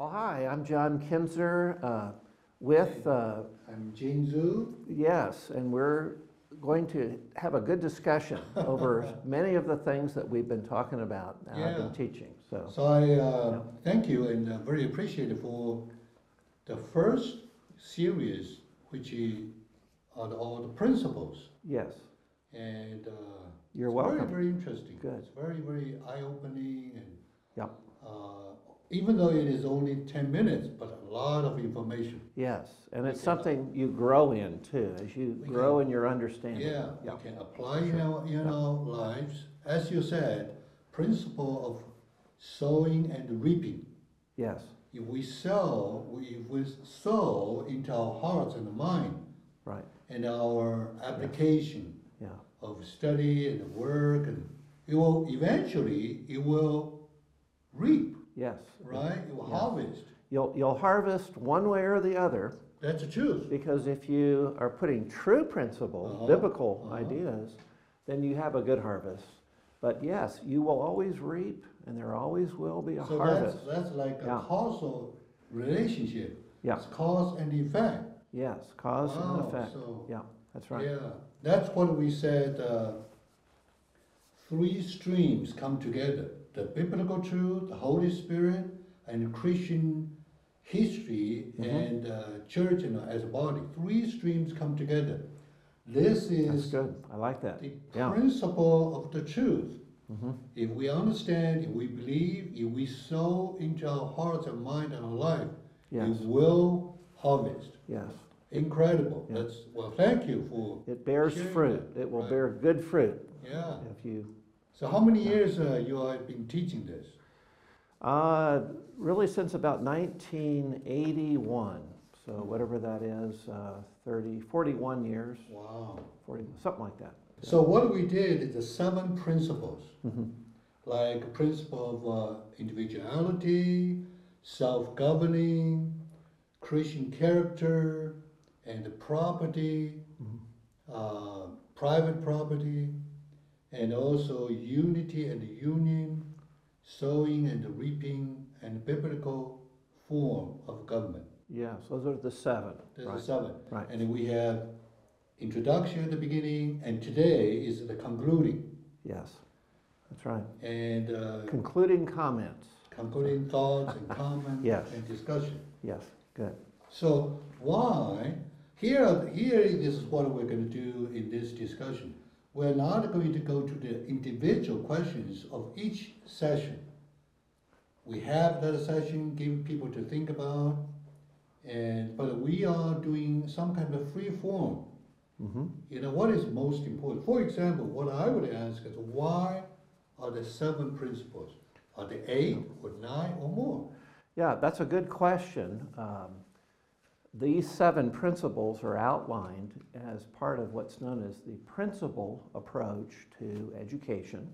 Well, hi, I'm John Kinzer uh, with, uh, I'm Jian Zhu. yes, and we're going to have a good discussion over many of the things that we've been talking about, and I've been teaching, so. So I uh, thank you and uh, very appreciative for the first series, which is are the, all the principles. Yes, And uh, you're welcome. Very, very interesting. Good. It's very, very eye-opening and Yep. uh, even though it is only 10 minutes, but a lot of information. Yes, and it's something you grow in too, as you We grow in your understanding. Yeah, Yeah. we can apply in our, in our lives. As you said, principle of sowing and reaping. Yes, If we sow, we- if we sow into our hearts and mind right, and our application yeah, of study and work, and it will eventually it will reap, yes. right? Yeah. harvest. You'll, you'll harvest one way or the other, That's a truth. because if you are putting true principles, Uh-huh, biblical uh-huh. ideas, then you have a good harvest. But yes, you will always reap, and there always will be a harvest. So that's harvest. that's like a Yeah. causal relationship. Yeah. It's cause and effect. Yes, cause and effect. so- Yeah, that's right. Yeah, that's what we said. Uh, three streams come together: the biblical truth, the Holy Spirit, and Christian history Mhm. and uh, church and as a body. Three streams come together. This That's is good. I like that. the Yeah. principle of the truth. hmm If we understand, if we believe, if we sow into our hearts and mind and our life, Yes, we will harvest. yes. Incredible. That's well. Thank you for It bears fruit. that, It will right. bear good fruit yeah. if you, So how many years uh, you have been teaching this? uh, really since about 1981. So whatever that is, uh, 30, 41 years, Wow. 40, something like that. So what we did is the seven principles, Mhm. like principle of uh, individuality, self-governing, Christian character, and the property, Mhm. uh, private property, and also unity and union, sowing and reaping, and biblical form of government. Yes, those are the seven. There's right, the seven. Right. And we have introduction at the beginning, and today is the concluding. Yes, that's right. And uh, Concluding comments. concluding thoughts and comments Yes. and discussion. Yes, good. So why, here, here this is what we're going to do in this discussion. We're not going to go to the individual questions of each session. We have that session, give people to think about, and, but we are doing some kind of free form. hmm You know, what is most important? For example, what I would ask is why are there seven principles? Are there eight or nine or more? Yeah, that's a good question. Um, These seven principles are outlined as part of what's known as the principle approach to education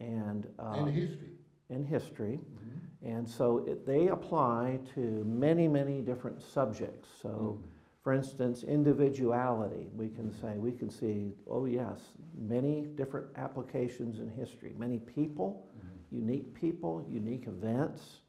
and, uh, And history. in history. Mhm. And so it, they apply to many, many different subjects. So, Mm-hmm. for instance, individuality, we can say, we can see, oh yes, many different applications in history, many people, unique people, unique events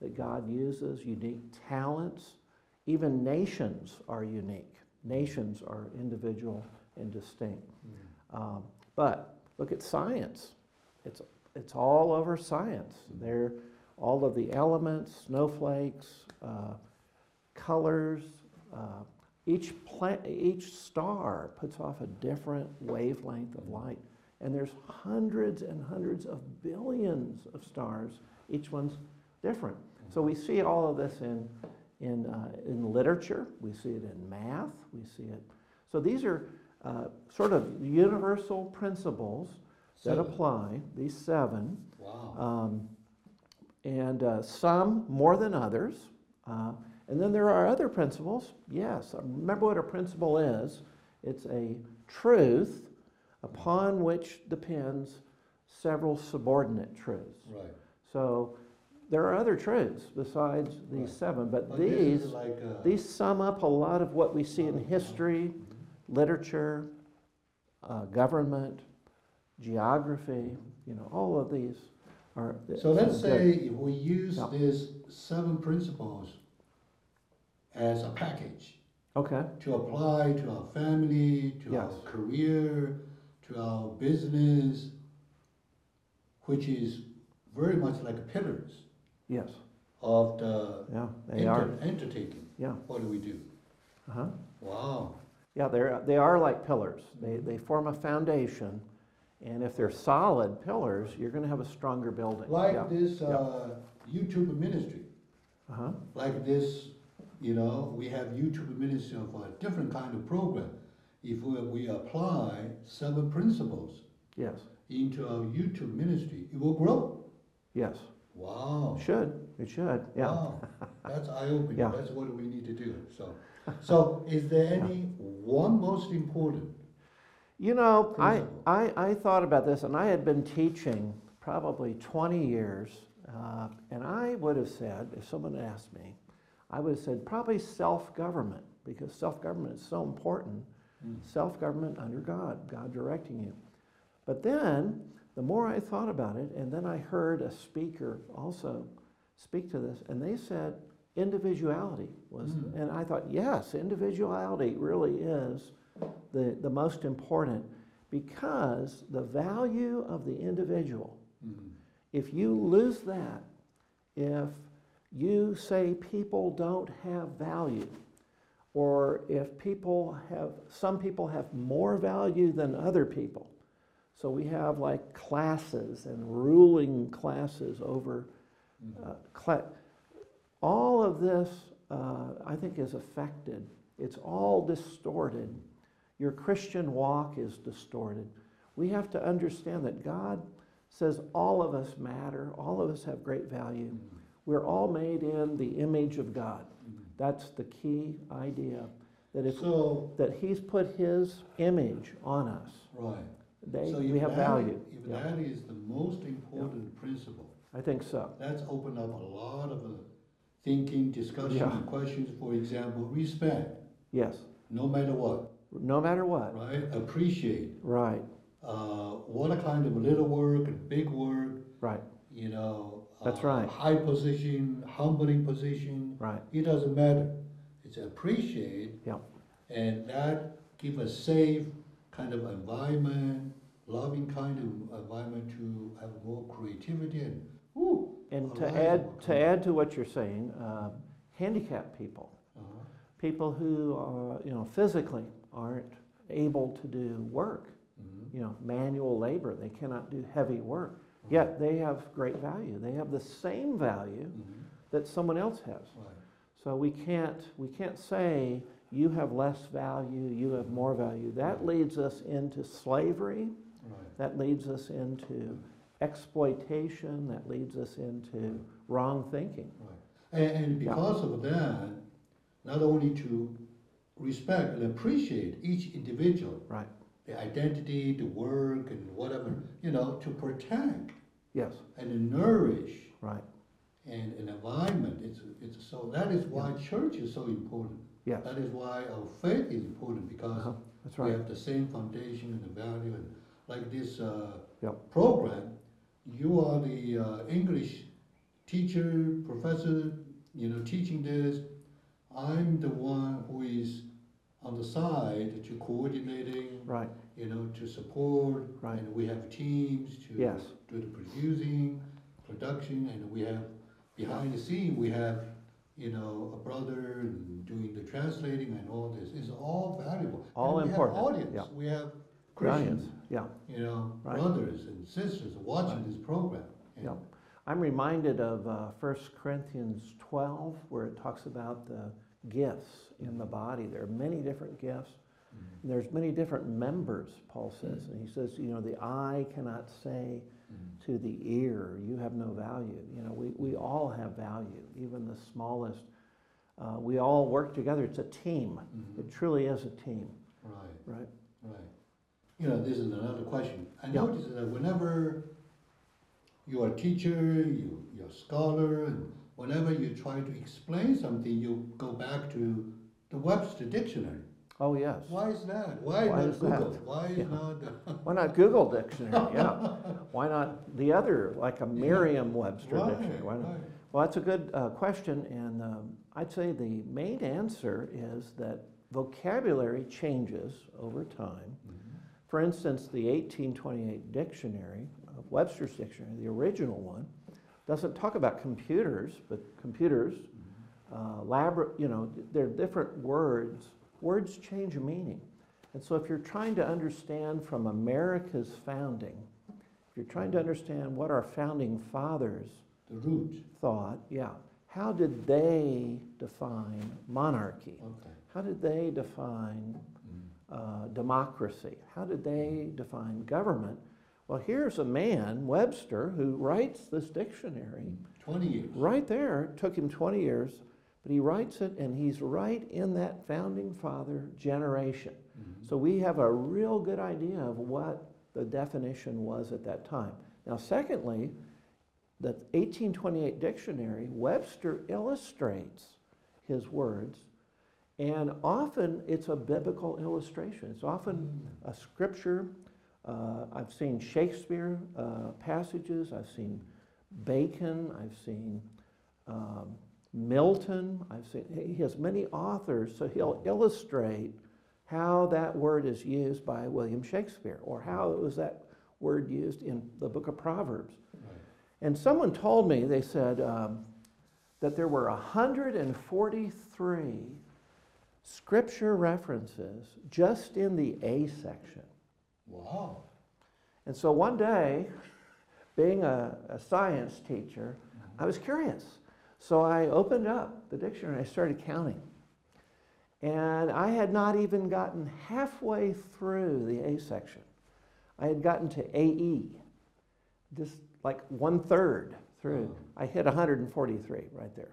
that God uses, unique talents. Even nations are unique. Nations are individual and distinct. Um, but look at science. It's, it's all over science. There, all of the elements, snowflakes, uh, colors. Uh, each pla- each star puts off a different wavelength of light, and there's hundreds and hundreds of billions of stars. Each one's different. So we see all of this in in uh, in literature. We see it in math. We see it. So these are uh, sort of universal principles that Seven. apply. These seven. Wow. Um, and uh, some more than others. Uh, and then there are other principles. Yes, remember what a principle is it's a truth upon which depends several subordinate truths. Right. So there are other truths besides these seven, but, But this these, is like uh, these sum up a lot of what we see in history, literature, uh, government, geography, you know, all of these are. So let's say if we use Yeah. these seven principles as a package Okay, to apply to our family, to our Yes. career, to our business, which is very much like pillars yes, of the yeah, they are, enter- yeah, What do we do? uh-huh. Wow. Yeah, they're, they are like pillars. They, they form a foundation, and if they're solid pillars, you're gonna have a stronger building. Yeah, Like this uh, YouTube ministry, Uh-huh, like this, you know, we have YouTube ministry of a different kind of program. If we, we apply seven principles yes, into our YouTube ministry, it will grow. yes, Wow. should, it should, yeah. Wow. That's eye-opening. Yeah. That's what we need to do. So, so is there any one most important? You know, I, Principle. I, I thought about this, and I had been teaching probably 20 years, uh, and I would have said, if someone had asked me, I would have said probably self-government, because self-government is so important. Mm. Self-government under God, God directing you. But then, the more I thought about it, and then I heard a speaker also speak to this, and they said individuality was, Mm. and I thought, yes, individuality really is the, the most important because the value of the individual, Mm. if you lose that, if you say people don't have value, or if people have, some people have more value than other people. So we have like classes and ruling classes over Mhm. uh, cla- all of this, uh, I think, is affected. It's all distorted. Your Christian walk is distorted. We have to understand that God says all of us matter, all of us have great value. Mhm. We're all made in the image of God. Mhm. That's the key idea. That if So, that He's put His image on us, right. They, So we have value. If Yeah, that is the most important principle, I think so. that's opened up a lot of uh, thinking, discussion, Yeah. and questions. For example, respect, Yes, no matter what, no matter what. right? Appreciate. Right, Uh, what a kind of little work and big work, right, you know. That's uh, right. High position, humbling position, right. it doesn't matter. It's appreciate. Yeah. And that give a safe kind of environment, loving kind of environment to have more creativity and, whoo. And to add, to add to what you're saying, uh, handicapped people, uh, people who, are, you know, physically aren't able to do work, mhm, you know, manual labor, they cannot do heavy work, yet they have great value. They have the same value mhm, that someone else has. Right, So we can't, we can't say you have less value, you have more value. That leads us into slavery. That leads us into exploitation, that leads us into wrong thinking. Right. And, and Yeah. because of that, not only to respect and appreciate each individual, Right, the identity, the work, and whatever, you know, to protect yes, and nourish right, and an environment. It's, it's so that is why church is so important. yes, That is why our faith is important because uh-huh, that's we have the same foundation and the value. And like this uh, program, you are the uh, English teacher, professor, you know, teaching this. I'm the one who is on the side to coordinating, right, you know, to support. Right. And we have teams to yes, do the producing, production, and we have behind the scene we have, you know, a brother doing the translating and all this. It's all valuable. All and important, We have audience. yeah. We have Christians, yeah. you know, Right. brothers and sisters watching this program. And- Yeah. I'm reminded of uh, 1 Corinthians 12, where it talks about the gifts in the body. There are many different gifts. Mhm. And there's many different members, Paul says. And he says, you know, the eye cannot say Mhm. to the ear, you have no value. You know, we, we all have value, even the smallest. Uh, we all work together. It's a team. Mhm. It truly is a team, Right, right? right. You know, this is another question. I Yeah. notice that whenever you are a teacher, you, you're a scholar, and whenever you try to explain something, you go back to the Webster Dictionary. Oh, yes. Why is that? Why Why not is that? Google? Why is Yeah. not? Why not Google Dictionary? Yeah. Why not the other, like a Merriam-Webster Right, dictionary? Why not? right. Well, that's a good uh, question, and um, I'd say the main answer is that vocabulary changes over time. For instance, the 1828 dictionary, uh, Webster's dictionary, the original one, doesn't talk about computers, but computers, uh, labor, you know, they're different words. Words change meaning. And so if you're trying to understand from America's founding, if you're trying to understand what our founding fathers The root. thought, yeah, how did they define monarchy? Okay. How did they define uh, democracy? How did they define government? Well, here's a man, Webster, who writes this dictionary Twenty years. right there. Took him 20 years, but he writes it and he's right in that founding father generation. Mhm. So we have a real good idea of what the definition was at that time. Now, secondly, the 1828 dictionary, Webster illustrates his words, and often it's a biblical illustration. It's often a scripture. Uh, I've seen Shakespeare uh, passages, I've seen Bacon, I've seen um, Milton, I've seen, he has many authors, so he'll illustrate how that word is used by William Shakespeare, or how it was that word used in the book of Proverbs. Right. And someone told me, they said um, that there were 143 scripture references just in the A section. Wow. And so one day, being a, a science teacher, I was curious. So I opened up the dictionary and I started counting. And I had not even gotten halfway through the A section. I had gotten to AE, just like one third through. I hit 143 right there.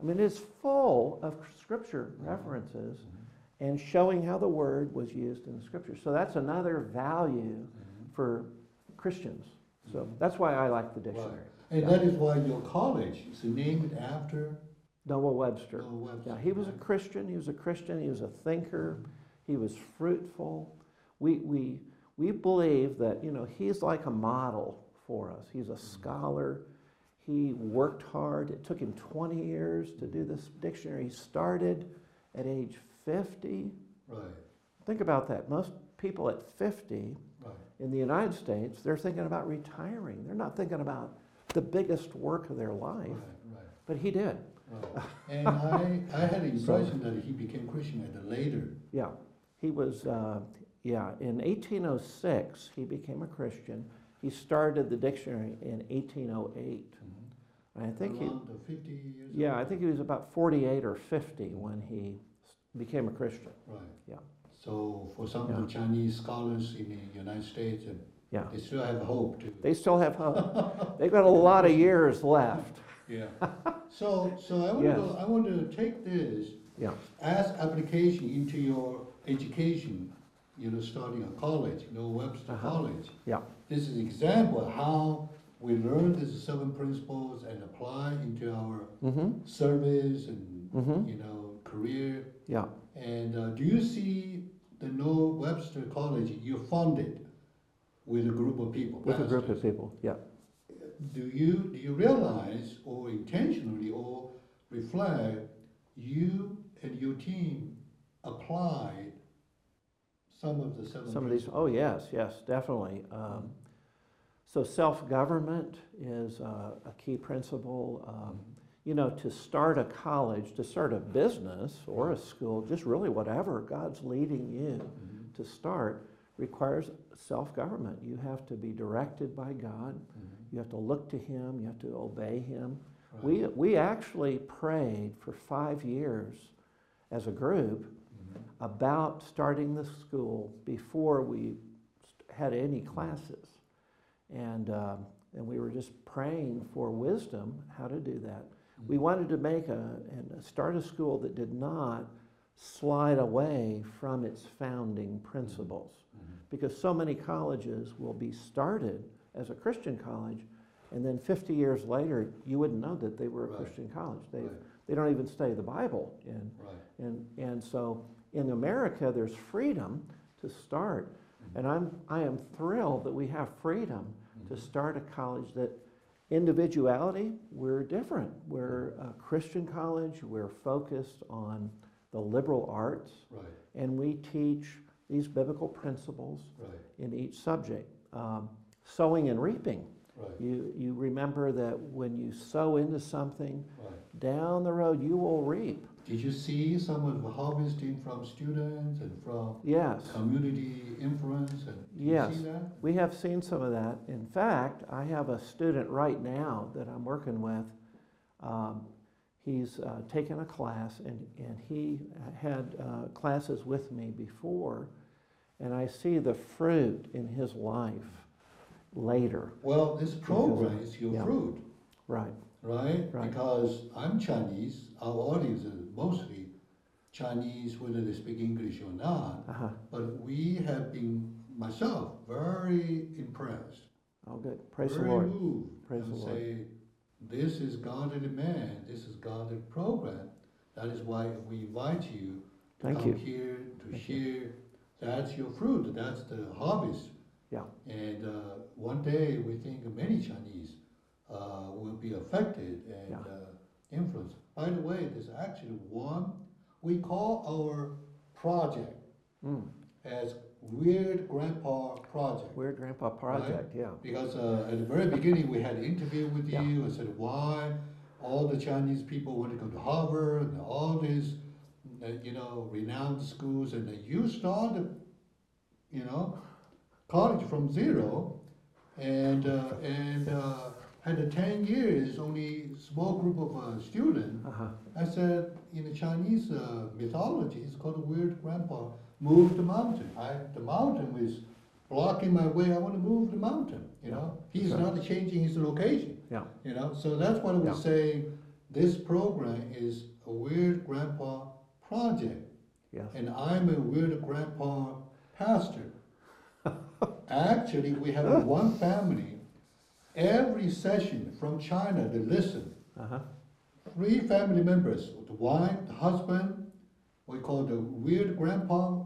I mean, it's full of scripture mm-hmm. references mm-hmm. and showing how the word was used in the scripture. So that's another value mm-hmm. for Christians. So that's why I like the dictionary. And that is why your college is named after Noah Webster. Noah Webster. Yeah, he was a Christian. He was a Christian. He was a thinker. He was fruitful. We, we, we believe that, you know, he's like a model for us. He's a scholar. He worked hard. It took him 20 years to do this dictionary. He started at age 50. Right, Think about that. Most people at 50 right. in the United States, they're thinking about retiring. They're not thinking about the biggest work of their life. Right, But he did. right. And I, I had the impression that he became Christian at a later. Yeah, he was, uh, yeah, in 1806, he became a Christian. He started the dictionary in 1808. And I think he, Around the fifty years. yeah, old? I think he was about 48 or 50 when he s- became a Christian. Right. Yeah. So for some of Yeah. the Chinese scholars in the United States, Yeah, they still have hope to. they still have hope. They've got a lot of years left. Yeah. So, so I want Yes. to, I want to take this Yeah, as application into your education, you know, starting a college, you know, Webster Uh-huh. College. yeah, This is an example of how we learn these seven principles and apply into our mm-hmm, service and, mm-hmm, you know, career. yeah. And uh, do you see the Noah Webster College You founded with a group of people? With a group of people, yeah. Do you, do you realize or intentionally or reflect, you and your team applied some of the seven Some of these, oh, yes, yes, definitely. Um, So self-government is uh, a key principle. Um, You know, to start a college, to start a business or a school, just really whatever God's leading you Mhm, to start, requires self-government. You have to be directed by God. mhm. You have to look to Him. You have to obey Him. Right. We, we actually prayed for five years as a group Mhm. about starting the school before we had any classes. And, um, and we were just praying for wisdom how to do that. We wanted to make a, and start a school that did not slide away from its founding principles. Mhm. Because so many colleges will be started as a Christian college, and then 50 years later, you wouldn't know that they were a Right. Christian college. They, Right, they don't even study the Bible in right. and, and so in America, there's freedom to start. And I'm, I am thrilled that we have freedom to start a college that individuality, we're different. We're a Christian college, we're focused on the liberal arts, Right, and we teach these biblical principles right, in each subject. Um, sowing and reaping. right, You, you remember that when you sow into something, down the road you will reap. Did you see some of the harvesting from students and from Yes, community influence and? Yes. see that? we have seen some of that. In fact, I have a student right now that I'm working with. Um, he's uh, taken a class and, and he had uh, classes with me before, and I see the fruit in his life later. Well, this program of- is your yeah. fruit, Right, right? Right. Because I'm Chinese, our audience is mostly Chinese, whether they speak English or not. uh-huh. But we have been, myself, very impressed. Oh, good. Praise the very Lord. moved Praise and the Lord. say, this is godly man, this is godly program. That is why we invite you to Thank come you. here to Thank share. That's your fruit. That's the harvest. Yeah. And uh, one day we think many Chinese uh, will be affected and Yeah. Influenced. By the way, there's actually one we call our project Mm. as Weird Grandpa Project. Weird Grandpa Project, yeah. Because uh, at the very beginning, we had an interview with Yeah. you and said why all the Chinese people want to go to Harvard and all these, uh, you know, renowned schools, and then you started, you know, college from zero, and uh, and uh, had a ten years, only small group of uh, students. Uh-huh. I said in the Chinese uh, mythology, it's called a weird grandpa moved the mountain. I, the mountain was blocking my way. I want to move the mountain. You know, he's not changing his location. Yeah. You know, so that's what we're Yeah. saying. This program is a weird grandpa project, Yes. and I'm a weird grandpa pastor. Actually, we have one family. Every session from China, they listen Uh-huh. three family members, the wife, the husband, we call the weird grandpa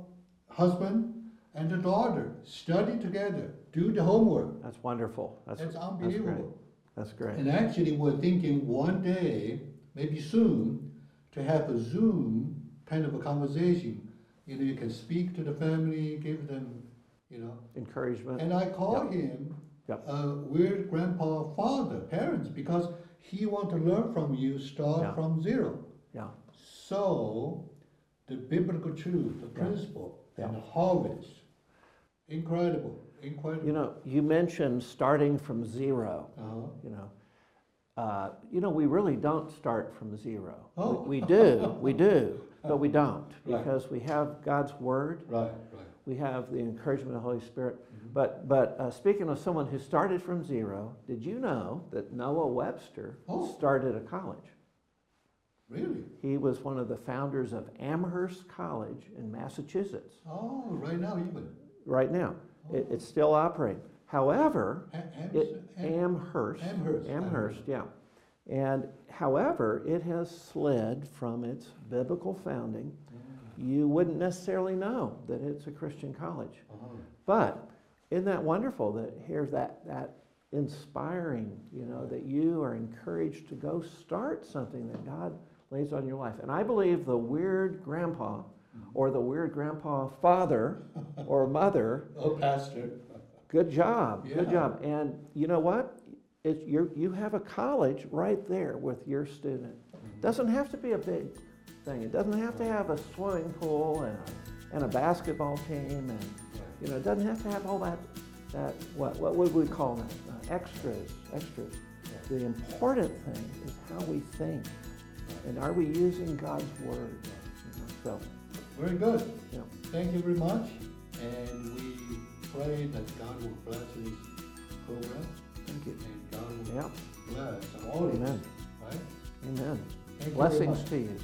husband, and the daughter, study together, do the homework. That's wonderful. That's, That's that's great. unbelievable. That's great. And actually, we're thinking one day, maybe soon, to have a Zoom kind of a conversation. You know, you can speak to the family, give them, you know. Encouragement. And I call him Yep. a weird grandpa father, parents, because he want to learn from you, start Yeah. from zero. Yeah. So, the biblical truth, the Yeah. principle, and Yeah. harvest, incredible, incredible. You know, you mentioned starting from zero, Uh-huh. you know. Uh, you know, we really don't start from zero. We- Oh. We do, we do, but we don't Right. because we have God's Word, Right, right. We have the encouragement of the Holy Spirit. Mhm. But, but uh, speaking of someone who started from zero, did you know that Noah Webster Oh. started a college? Really? He was one of the founders of Amherst College in Massachusetts. Oh, right now even. Right now, it, it's still operating. However, Am- it, Am- Amherst, Amherst. Amherst, yeah. And however, it has slid from its biblical founding. You wouldn't necessarily know that it's a Christian college. Uh-huh. But isn't that wonderful that here's that, that inspiring, you know, that you are encouraged to go start something that God lays on your life. And I believe the weird grandpa or the weird grandpa father or mother, Oh, pastor. good job, good job. And you know what? It's, you're, you have a college right there with your student. Doesn't have to be a big thing. It doesn't have to have a swimming pool and a, and a basketball team and you know, it doesn't have to have all that, that what, what would we call that? Uh, extras, extras. The important thing is how we think. And are we using God's word? You know, so, Very good. yeah. Thank you very much. And we pray that God will bless this program Thank you. and God will Yeah. bless audience. Amen. Right? Amen. Thank you very Blessings to you.